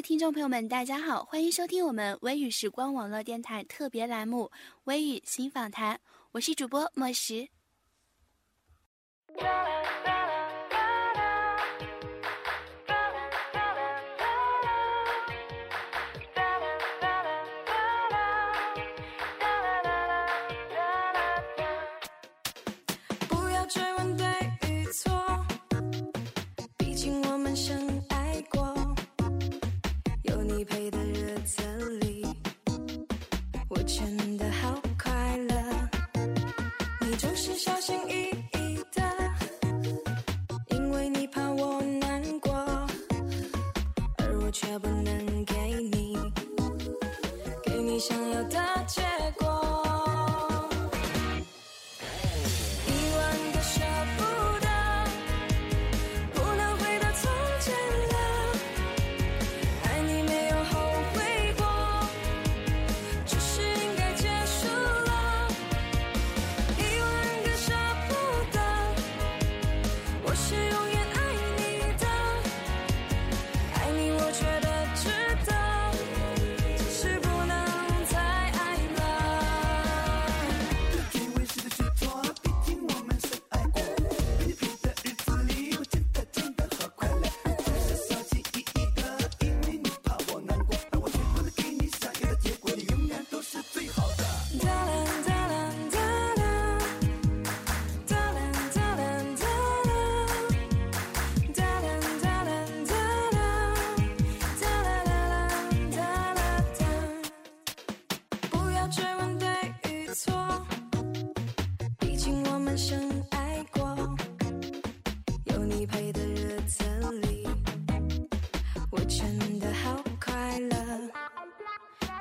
听众朋友们，大家好，欢迎收听我们微雨时光网络电台特别栏目《微雨新访谈》，我是主播莫石。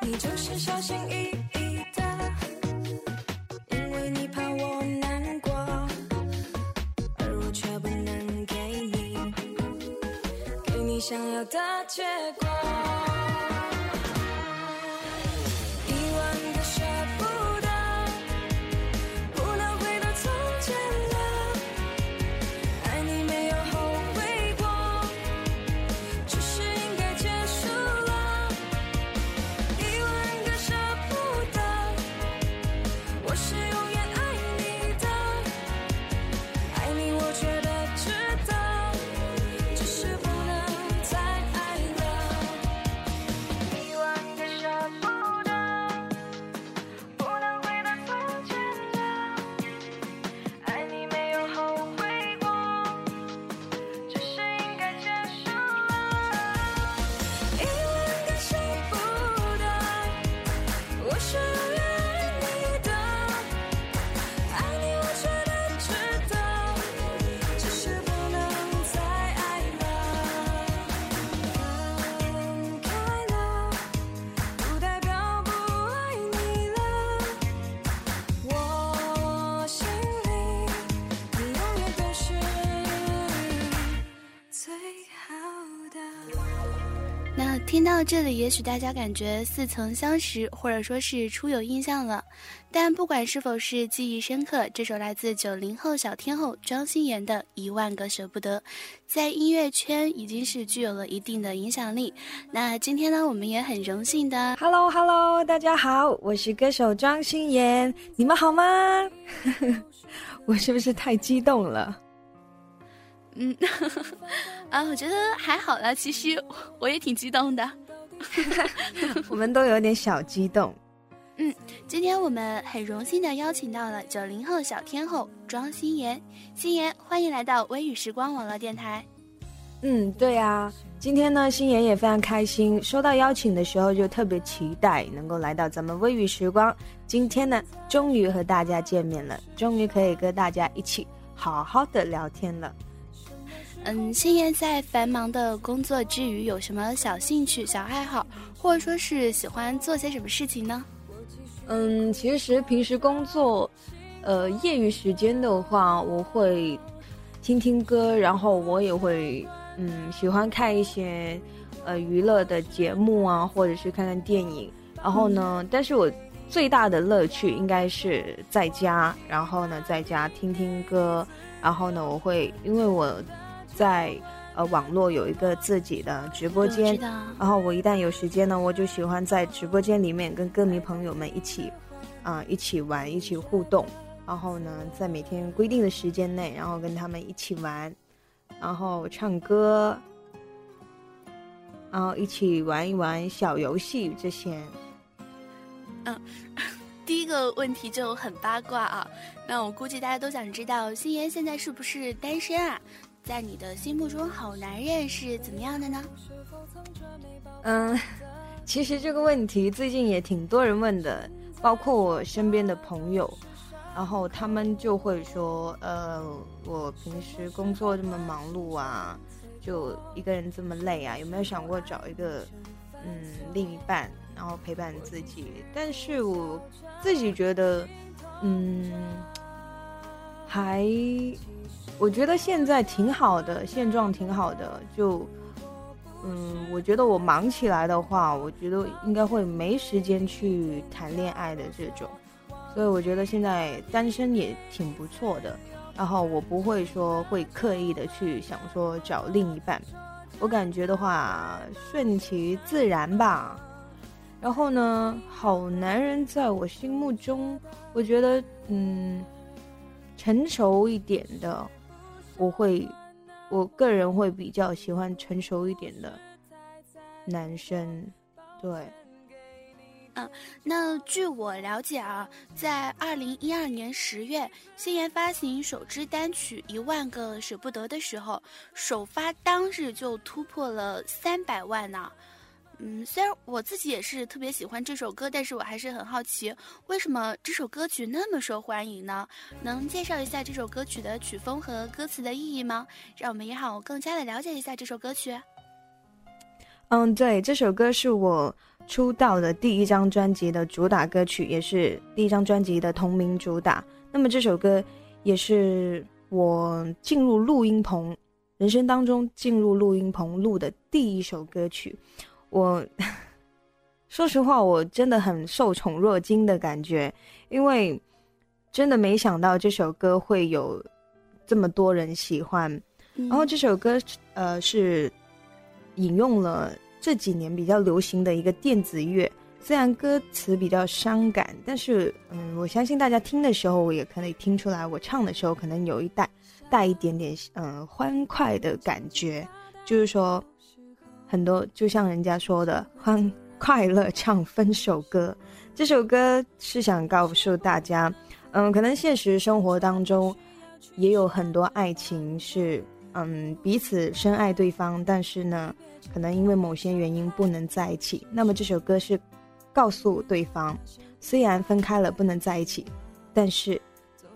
你就是小心翼翼的因为你怕我难过而我却不能给你给你想要的结果。那听到这里，也许大家感觉似曾相识，或者说是初有印象了。但不管是否是记忆深刻，这首来自九零后小天后庄心妍的《一万个舍不得》，在音乐圈已经是具有了一定的影响力。那今天呢，我们也很荣幸的，Hello Hello，大家好，我是歌手庄心妍，你们好吗？我是不是太激动了？嗯，啊，我觉得还好啦。其实我也挺激动的，我们都有点小激动。嗯，今天我们很荣幸的邀请到了九零后小天后庄心妍，心妍欢迎来到微雨时光网络电台。嗯，对啊，今天呢，心妍也非常开心，收到邀请的时候就特别期待能够来到咱们微雨时光。今天呢，终于和大家见面了，终于可以跟大家一起。好好的聊天了。嗯，星爷在繁忙的工作之余有什么小兴趣、小爱好，或者说是喜欢做些什么事情呢？嗯，其实平时工作，呃，业余时间的话，我会听听歌，然后我也会嗯喜欢看一些呃娱乐的节目啊，或者是看看电影。然后呢，但是我最大的乐趣应该是在家，然后呢在家听听歌，然后呢我会因为我在呃网络有一个自己的直播间，然后我一旦有时间呢，我就喜欢在直播间里面跟歌迷朋友们一起啊一起玩，一起互动，然后呢在每天规定的时间内，然后跟他们一起玩，然后唱歌，然后一起玩一玩小游戏这些。嗯，第一个问题就很八卦啊，那我估计大家都想知道，心妍现在是不是单身啊？在你的心目中，好男人是怎么样的呢？嗯，其实这个问题最近也挺多人问的，包括我身边的朋友，然后他们就会说，呃，我平时工作这么忙碌啊，就一个人这么累啊，有没有想过找一个嗯另一半？然后陪伴自己，但是我自己觉得，嗯，还，我觉得现在挺好的，现状挺好的。就，嗯，我觉得我忙起来的话，我觉得应该会没时间去谈恋爱的这种，所以我觉得现在单身也挺不错的。然后我不会说会刻意的去想说找另一半，我感觉的话顺其自然吧。然后呢，好男人在我心目中，我觉得，嗯，成熟一点的，我会，我个人会比较喜欢成熟一点的男生，对。嗯，那据我了解啊，在二零一二年十月，星爷发行首支单曲《一万个舍不得》的时候，首发当日就突破了三百万呢。嗯，虽然我自己也是特别喜欢这首歌，但是我还是很好奇，为什么这首歌曲那么受欢迎呢？能介绍一下这首歌曲的曲风和歌词的意义吗？让我们也好更加的了解一下这首歌曲。嗯，对，这首歌是我出道的第一张专辑的主打歌曲，也是第一张专辑的同名主打。那么这首歌也是我进入录音棚，人生当中进入录音棚录的第一首歌曲。我 说实话，我真的很受宠若惊的感觉，因为真的没想到这首歌会有这么多人喜欢。然后这首歌呃是引用了这几年比较流行的一个电子乐，虽然歌词比较伤感，但是嗯，我相信大家听的时候，我也可以听出来，我唱的时候可能有一带带一点点嗯欢快的感觉，就是说。很多就像人家说的，欢快乐唱分手歌。这首歌是想告诉大家，嗯，可能现实生活当中也有很多爱情是，嗯，彼此深爱对方，但是呢，可能因为某些原因不能在一起。那么这首歌是告诉对方，虽然分开了不能在一起，但是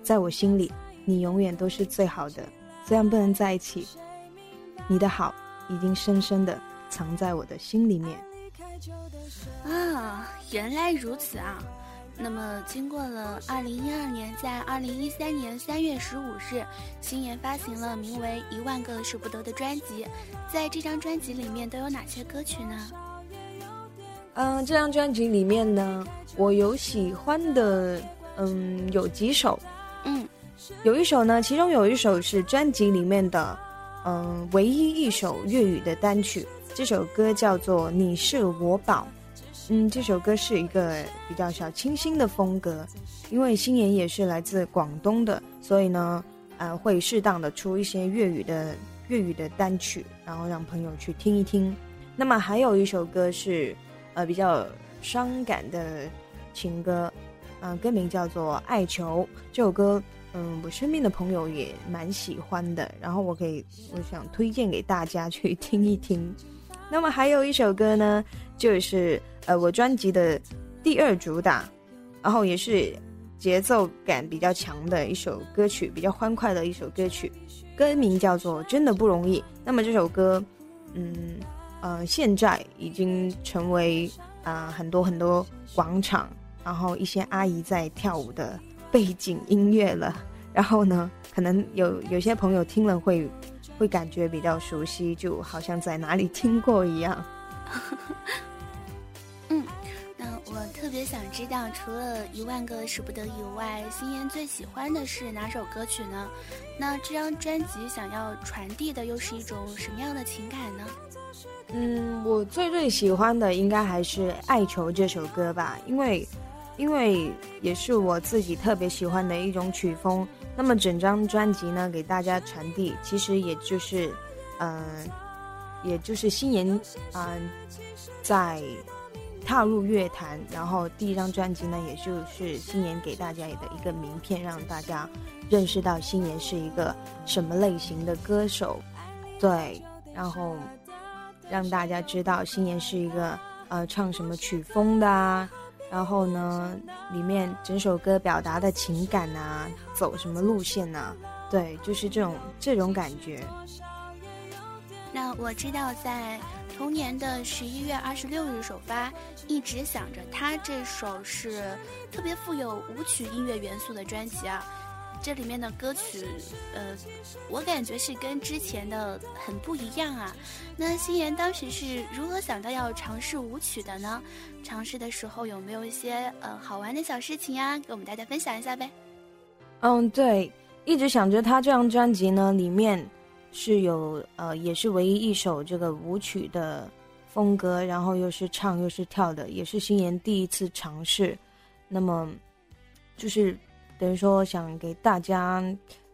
在我心里，你永远都是最好的。虽然不能在一起，你的好已经深深的。藏在我的心里面啊，原来如此啊！那么，经过了二零一二年，在二零一三年三月十五日，星爷发行了名为《一万个舍不得》的专辑。在这张专辑里面都有哪些歌曲呢？嗯，这张专辑里面呢，我有喜欢的，嗯，有几首，嗯，有一首呢，其中有一首是专辑里面的，嗯，唯一一首粤语的单曲。这首歌叫做《你是我宝》，嗯，这首歌是一个比较小清新的风格，因为新妍也是来自广东的，所以呢，呃，会适当的出一些粤语的粤语的单曲，然后让朋友去听一听。那么还有一首歌是，呃，比较伤感的情歌，嗯，歌名叫做《爱球》。这首歌，嗯，我身边的朋友也蛮喜欢的，然后我可以，我想推荐给大家去听一听。那么还有一首歌呢，就是呃我专辑的第二主打，然后也是节奏感比较强的一首歌曲，比较欢快的一首歌曲，歌名叫做《真的不容易》。那么这首歌，嗯呃，现在已经成为啊很多很多广场，然后一些阿姨在跳舞的背景音乐了。然后呢，可能有有些朋友听了会会感觉比较熟悉，就好像在哪里听过一样。嗯，那我特别想知道，除了一万个舍不得以外，心妍最喜欢的是哪首歌曲呢？那这张专辑想要传递的又是一种什么样的情感呢？嗯，我最最喜欢的应该还是《爱囚》这首歌吧，因为因为也是我自己特别喜欢的一种曲风。那么整张专辑呢，给大家传递，其实也就是，嗯，也就是新妍，嗯，在踏入乐坛，然后第一张专辑呢，也就是新妍给大家的一个名片，让大家认识到新妍是一个什么类型的歌手，对，然后让大家知道新妍是一个呃唱什么曲风的啊。然后呢，里面整首歌表达的情感啊，走什么路线呢？对，就是这种这种感觉。那我知道，在同年的十一月二十六日首发，一直想着他这首是特别富有舞曲音乐元素的专辑啊。这里面的歌曲，呃，我感觉是跟之前的很不一样啊。那心妍当时是如何想到要尝试舞曲的呢？尝试的时候有没有一些呃好玩的小事情呀？给我们大家分享一下呗。嗯，对，一直想着他这张专辑呢，里面是有呃，也是唯一一首这个舞曲的风格，然后又是唱又是跳的，也是心妍第一次尝试。那么就是。等于说想给大家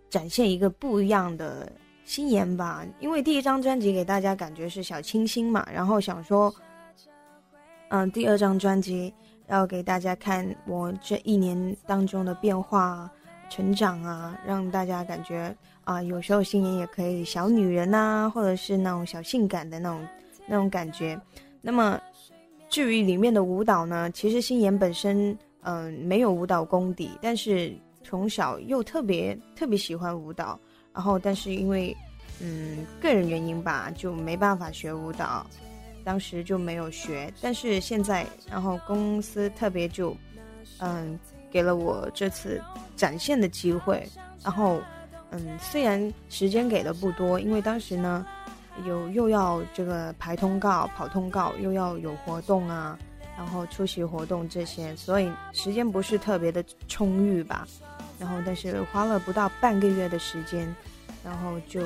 展现一个不一样的心妍吧，因为第一张专辑给大家感觉是小清新嘛，然后想说，嗯，第二张专辑要给大家看我这一年当中的变化、成长啊，让大家感觉啊，有时候心妍也可以小女人呐，或者是那种小性感的那种那种感觉。那么至于里面的舞蹈呢，其实心妍本身。嗯，没有舞蹈功底，但是从小又特别特别喜欢舞蹈，然后但是因为嗯个人原因吧，就没办法学舞蹈，当时就没有学。但是现在，然后公司特别就嗯给了我这次展现的机会，然后嗯虽然时间给的不多，因为当时呢有又要这个排通告、跑通告，又要有活动啊。然后出席活动这些，所以时间不是特别的充裕吧。然后，但是花了不到半个月的时间，然后就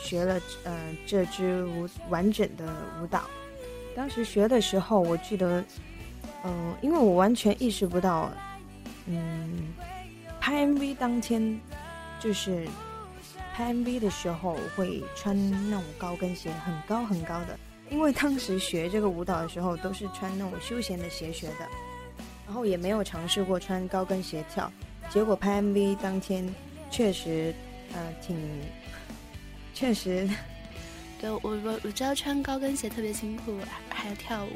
学了呃这支舞完整的舞蹈。当时学的时候，我记得，嗯，因为我完全意识不到，嗯，拍 MV 当天就是拍 MV 的时候会穿那种高跟鞋，很高很高的。因为当时学这个舞蹈的时候，都是穿那种休闲的鞋学的，然后也没有尝试过穿高跟鞋跳。结果拍 MV 当天，确实，呃，挺，确实，对我我我知道穿高跟鞋特别辛苦，还要跳舞，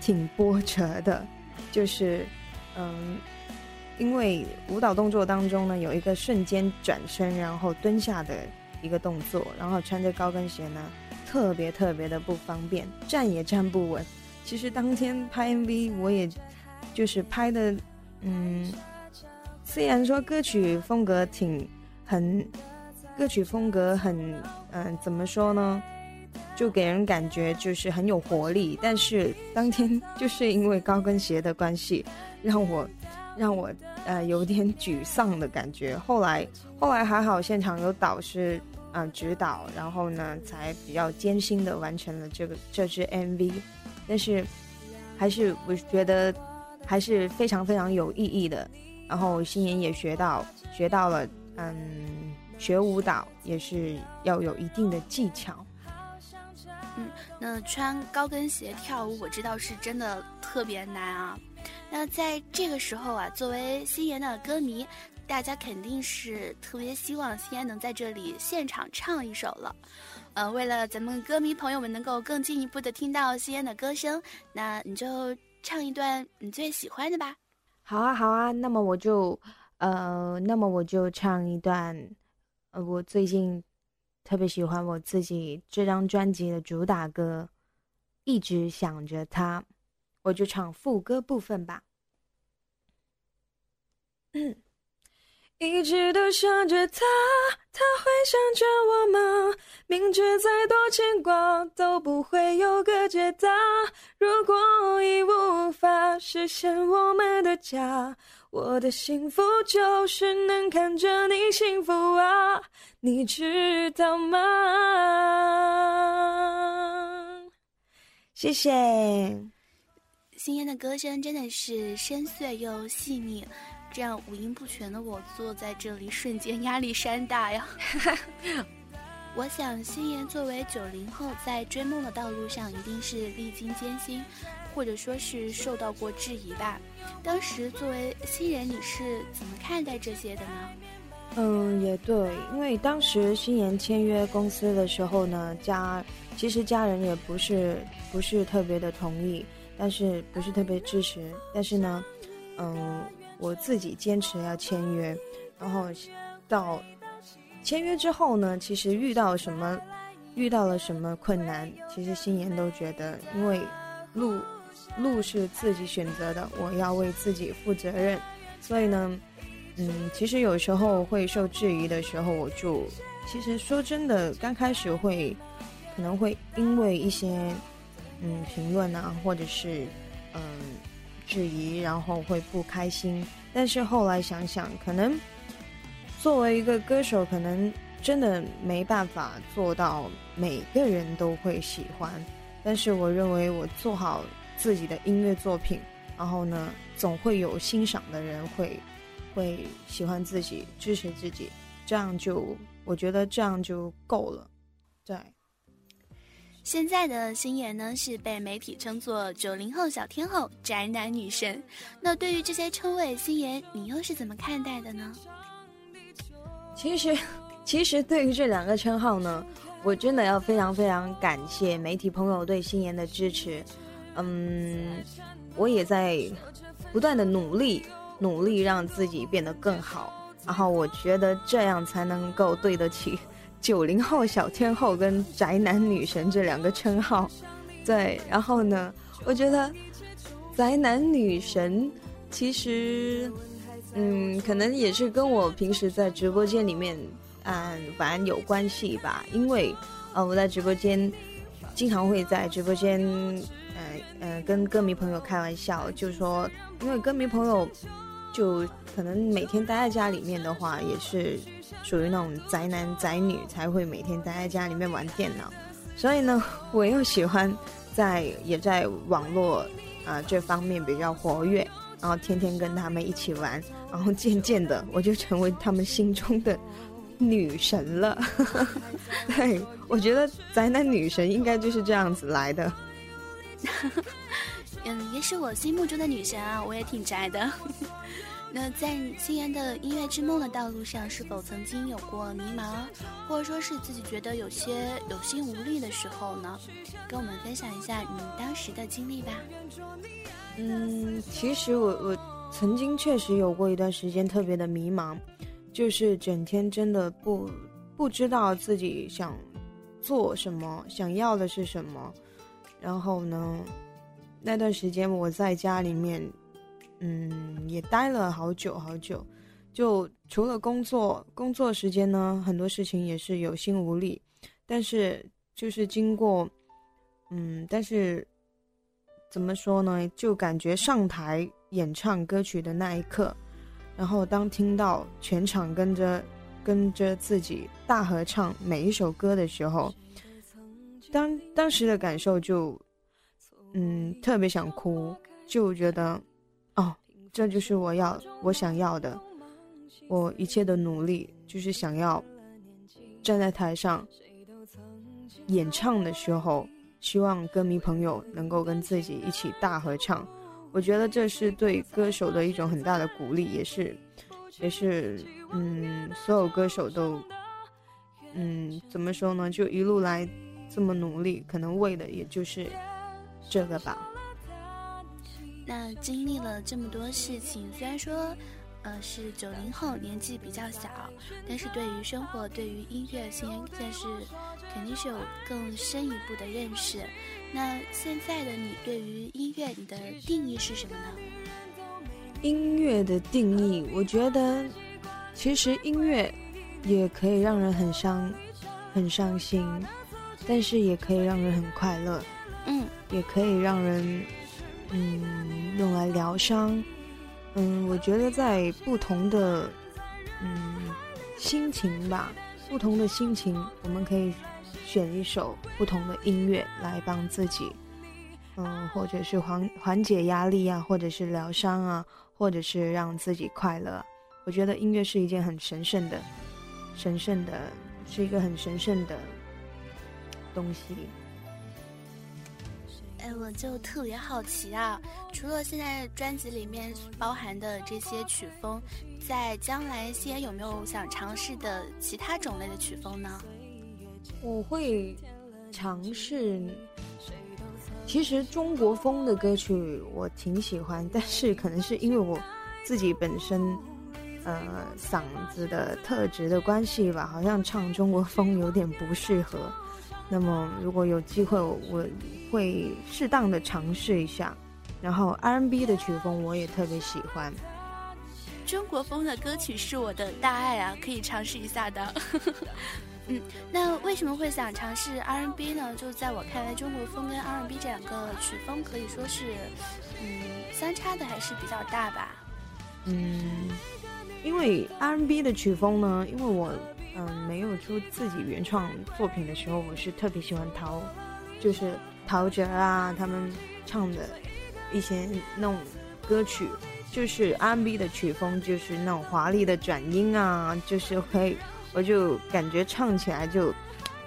挺波折的。就是，嗯，因为舞蹈动作当中呢，有一个瞬间转身然后蹲下的一个动作，然后穿着高跟鞋呢。特别特别的不方便，站也站不稳。其实当天拍 MV，我也就是拍的，嗯，虽然说歌曲风格挺很，歌曲风格很，嗯，怎么说呢？就给人感觉就是很有活力。但是当天就是因为高跟鞋的关系，让我让我呃有点沮丧的感觉。后来后来还好，现场有导师。啊，指导，然后呢，才比较艰辛的完成了这个这支 MV，但是还是我觉得还是非常非常有意义的。然后新妍也学到学到了，嗯，学舞蹈也是要有一定的技巧。嗯，那穿高跟鞋跳舞，我知道是真的特别难啊。那在这个时候啊，作为新妍的歌迷。大家肯定是特别希望西安能在这里现场唱一首了，呃，为了咱们歌迷朋友们能够更进一步的听到西安的歌声，那你就唱一段你最喜欢的吧。好啊，好啊，那么我就，呃，那么我就唱一段，呃，我最近特别喜欢我自己这张专辑的主打歌，一直想着他，我就唱副歌部分吧。一直都想着他，他会想着我吗？明知再多牵挂都不会有个解答。如果已无法实现我们的家，我的幸福就是能看着你幸福啊，你知道吗？谢谢。星妍的歌声真的是深邃又细腻。这样五音不全的我坐在这里，瞬间压力山大呀！我想，心妍作为九零后，在追梦的道路上一定是历经艰辛，或者说是受到过质疑吧。当时作为新人，你是怎么看待这些的呢？嗯，也对，因为当时新妍签约公司的时候呢，家其实家人也不是不是特别的同意，但是不是特别支持，但是呢，嗯。我自己坚持要签约，然后到签约之后呢，其实遇到什么，遇到了什么困难，其实心妍都觉得，因为路路是自己选择的，我要为自己负责任，所以呢，嗯，其实有时候会受质疑的时候，我就其实说真的，刚开始会可能会因为一些嗯评论啊，或者是嗯。质疑，然后会不开心。但是后来想想，可能作为一个歌手，可能真的没办法做到每个人都会喜欢。但是我认为，我做好自己的音乐作品，然后呢，总会有欣赏的人会会喜欢自己，支持自己，这样就我觉得这样就够了。对。现在的星妍呢，是被媒体称作九零后小天后、宅男女神。那对于这些称谓，星妍你又是怎么看待的呢？其实，其实对于这两个称号呢，我真的要非常非常感谢媒体朋友对星妍的支持。嗯，我也在不断的努力，努力让自己变得更好。然后我觉得这样才能够对得起。九零后小天后跟宅男女神这两个称号，对，然后呢，我觉得宅男女神其实，嗯，可能也是跟我平时在直播间里面嗯玩有关系吧，因为呃我在直播间经常会在直播间，呃呃跟歌迷朋友开玩笑，就说因为歌迷朋友就可能每天待在家里面的话，也是。属于那种宅男宅女才会每天待在家里面玩电脑，所以呢，我又喜欢在也在网络啊这方面比较活跃，然后天天跟他们一起玩，然后渐渐的我就成为他们心中的女神了。对，我觉得宅男女神应该就是这样子来的。嗯，也是我心目中的女神啊，我也挺宅的。那在星妍的音乐之梦的道路上，是否曾经有过迷茫，或者说是自己觉得有些有心无力的时候呢？跟我们分享一下你当时的经历吧。嗯，其实我我曾经确实有过一段时间特别的迷茫，就是整天真的不不知道自己想做什么，想要的是什么。然后呢，那段时间我在家里面。嗯，也待了好久好久，就除了工作，工作时间呢，很多事情也是有心无力。但是就是经过，嗯，但是怎么说呢？就感觉上台演唱歌曲的那一刻，然后当听到全场跟着跟着自己大合唱每一首歌的时候，当当时的感受就，嗯，特别想哭，就觉得。这就是我要我想要的，我一切的努力就是想要站在台上演唱的时候，希望歌迷朋友能够跟自己一起大合唱。我觉得这是对歌手的一种很大的鼓励，也是，也是，嗯，所有歌手都，嗯，怎么说呢？就一路来这么努力，可能为的也就是这个吧。那经历了这么多事情，虽然说，呃，是九零后，年纪比较小，但是对于生活、对于音乐，现在是肯定是有更深一步的认识。那现在的你对于音乐，你的定义是什么呢？音乐的定义，我觉得其实音乐也可以让人很伤、很伤心，但是也可以让人很快乐。嗯，也可以让人嗯用来疗伤。嗯，我觉得在不同的嗯心情吧，不同的心情，我们可以。选一首不同的音乐来帮自己，嗯，或者是缓缓解压力啊，或者是疗伤啊，或者是让自己快乐。我觉得音乐是一件很神圣的、神圣的，是一个很神圣的东西。我就特别好奇啊，除了现在专辑里面包含的这些曲风，在将来西安有没有想尝试的其他种类的曲风呢？我会尝试，其实中国风的歌曲我挺喜欢，但是可能是因为我自己本身呃嗓子的特质的关系吧，好像唱中国风有点不适合。那么如果有机会，我会适当的尝试一下。然后 R&B 的曲风我也特别喜欢，中国风的歌曲是我的大爱啊，可以尝试一下的。嗯，那为什么会想尝试 R&B 呢？就在我看来，中国风跟 R&B 这两个曲风可以说是，嗯，相差的还是比较大吧。嗯，因为 R&B 的曲风呢，因为我嗯没有出自己原创作品的时候，我是特别喜欢陶，就是陶喆啊他们唱的一些那种歌曲，就是 R&B 的曲风，就是那种华丽的转音啊，就是会。我就感觉唱起来就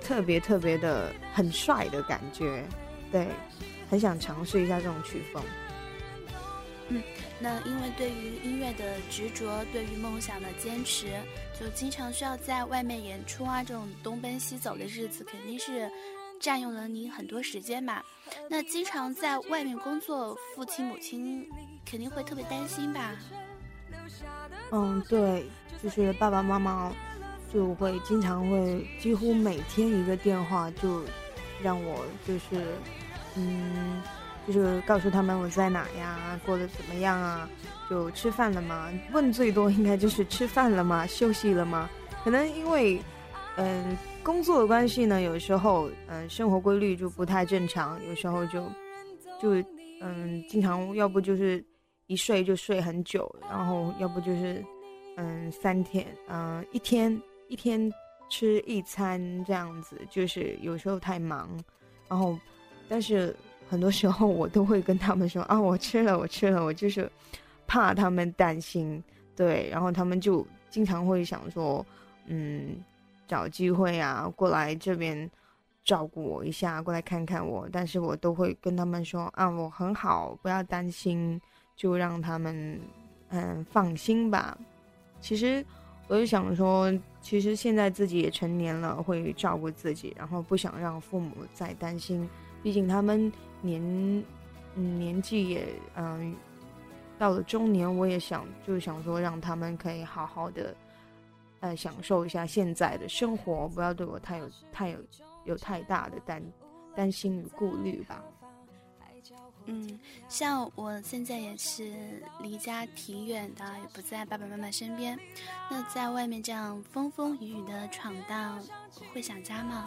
特别特别的很帅的感觉，对，很想尝试一下这种曲风。嗯，那因为对于音乐的执着，对于梦想的坚持，就经常需要在外面演出啊，这种东奔西走的日子，肯定是占用了你很多时间嘛。那经常在外面工作，父亲母亲肯定会特别担心吧？嗯，对，就是爸爸妈妈。就会经常会几乎每天一个电话，就让我就是，嗯，就是告诉他们我在哪呀，过得怎么样啊，就吃饭了吗？问最多应该就是吃饭了吗？休息了吗？可能因为，嗯，工作的关系呢，有时候嗯，生活规律就不太正常，有时候就就嗯，经常要不就是一睡就睡很久，然后要不就是嗯三天，嗯一天。一天吃一餐这样子，就是有时候太忙，然后，但是很多时候我都会跟他们说啊，我吃了，我吃了，我就是怕他们担心，对，然后他们就经常会想说，嗯，找机会啊过来这边照顾我一下，过来看看我，但是我都会跟他们说啊，我很好，不要担心，就让他们嗯放心吧。其实我就想说。其实现在自己也成年了，会照顾自己，然后不想让父母再担心。毕竟他们年，嗯，年纪也，嗯，到了中年，我也想，就想说让他们可以好好的，呃，享受一下现在的生活，不要对我太有太有有太大的担担心与顾虑吧。嗯，像我现在也是离家挺远的，也不在爸爸妈妈身边。那在外面这样风风雨雨的闯荡，会想家吗？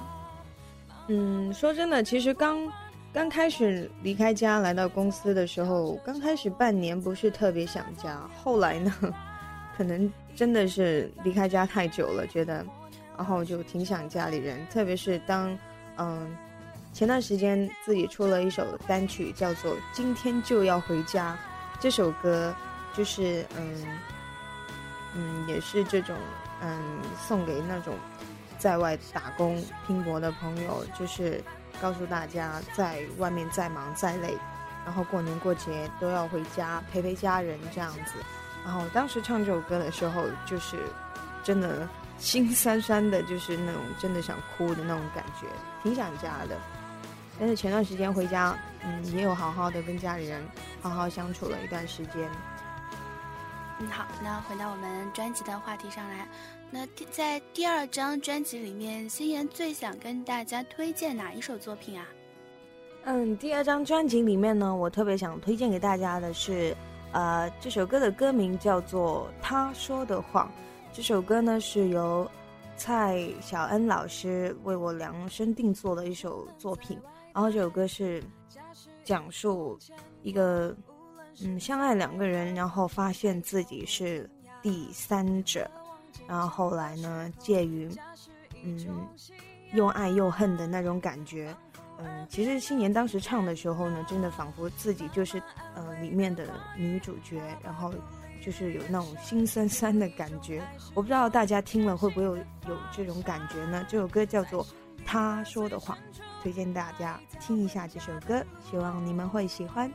嗯，说真的，其实刚刚开始离开家来到公司的时候，刚开始半年不是特别想家。后来呢，可能真的是离开家太久了，觉得，然后就挺想家里人。特别是当，嗯。前段时间自己出了一首单曲，叫做《今天就要回家》。这首歌就是嗯嗯，也是这种嗯，送给那种在外打工拼搏的朋友，就是告诉大家，在外面再忙再累，然后过年过节都要回家陪陪家人这样子。然后当时唱这首歌的时候，就是真的心酸酸的，就是那种真的想哭的那种感觉，挺想家的。但是前段时间回家，嗯，也有好好的跟家里人好好相处了一段时间。嗯，好，那回到我们专辑的话题上来，那在第二张专辑里面，心妍最想跟大家推荐哪一首作品啊？嗯，第二张专辑里面呢，我特别想推荐给大家的是，呃，这首歌的歌名叫做《他说的谎》。这首歌呢是由蔡小恩老师为我量身定做的一首作品。然后这首歌是讲述一个嗯相爱两个人，然后发现自己是第三者，然后后来呢介于嗯又爱又恨的那种感觉。嗯，其实新年当时唱的时候呢，真的仿佛自己就是呃里面的女主角，然后就是有那种心酸酸的感觉。我不知道大家听了会不会有有这种感觉呢？这首歌叫做《他说的话》，推荐大家听一下这首歌，希望你们会喜欢。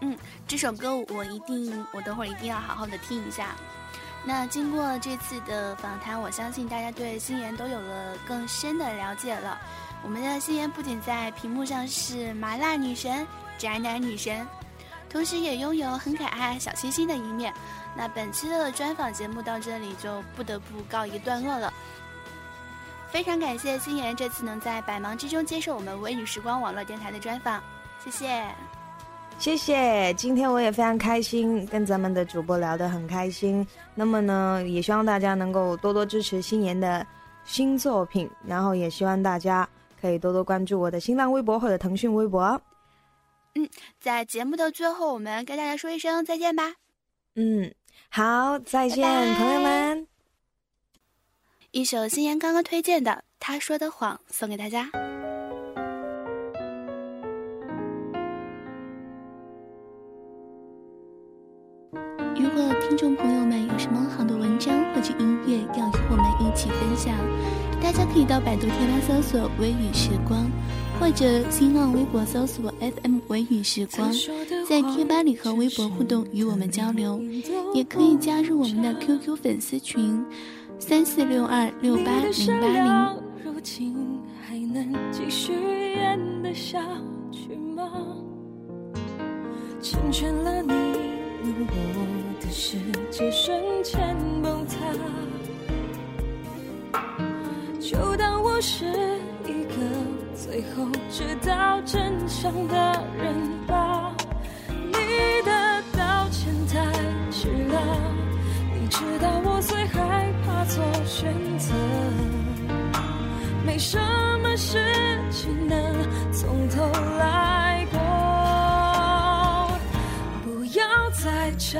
嗯，这首歌我一定，我等会儿一定要好好的听一下。那经过这次的访谈，我相信大家对心妍都有了更深的了解了。我们的心妍不仅在屏幕上是麻辣女神、宅男女神，同时也拥有很可爱、小清新的一面。那本期的专访节目到这里就不得不告一段落了。非常感谢心妍这次能在百忙之中接受我们微女时光网络电台的专访，谢谢，谢谢。今天我也非常开心，跟咱们的主播聊得很开心。那么呢，也希望大家能够多多支持新妍的新作品，然后也希望大家。可以多多关注我的新浪微博或者腾讯微博。嗯，在节目的最后，我们跟大家说一声再见吧。嗯，好，再见，朋友们。一首新妍刚刚推荐的《他说的谎》送给大家。听众朋友们有什么好的文章或者音乐要与我们一起分享。大家可以到百度贴吧搜索“微雨时光”，或者新浪微博搜索 “FM 微雨时光”，在贴吧里和微博互动，与我们交流。也可以加入我们的 QQ 粉丝群：三四六二六八零八零。如今还能继续演得下去吗？成全了你，我的世界瞬间崩塌。就当我是一个最后知道真相的人吧。你的道歉太迟了，你知道我最害怕做选择。没什么事情能从头来在缠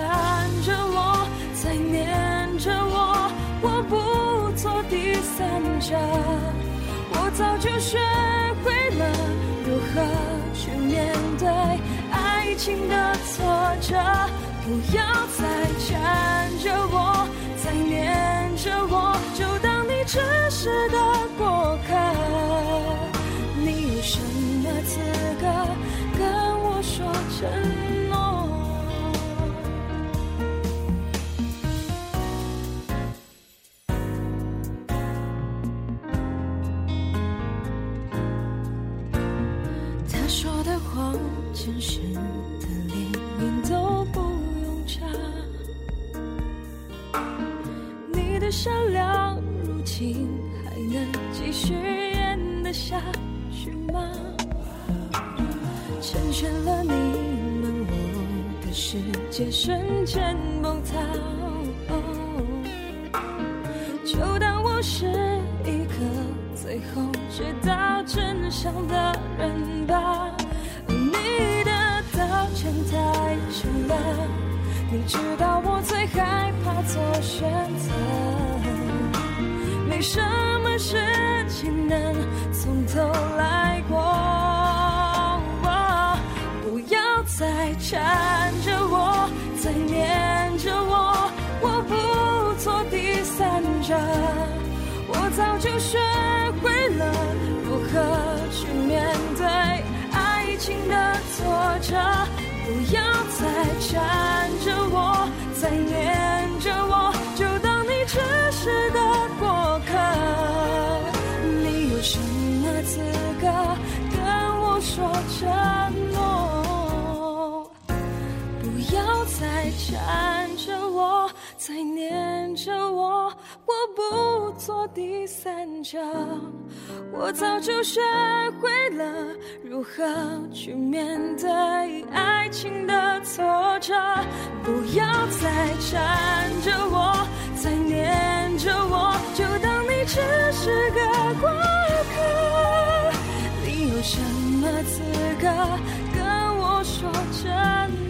着我，在念着我，我不做第三者。我早就学会了如何去面对爱情的挫折，不要再缠着我，情还能继续演得下去吗？成全了你们，我的世界瞬间崩塌。就当我是一个最后知道真相的人吧。你的道歉太迟了，你知道我最害怕做选着，不要再缠着我，再念着我，就当你只是个过客。你有什么资格跟我说承诺？不要再缠着我，再念着我，我不。做第三者。我早就学会了如何去面对爱情的挫折。不要再缠着我，再黏着我，就当你只是个过客。你有什么资格跟我说真？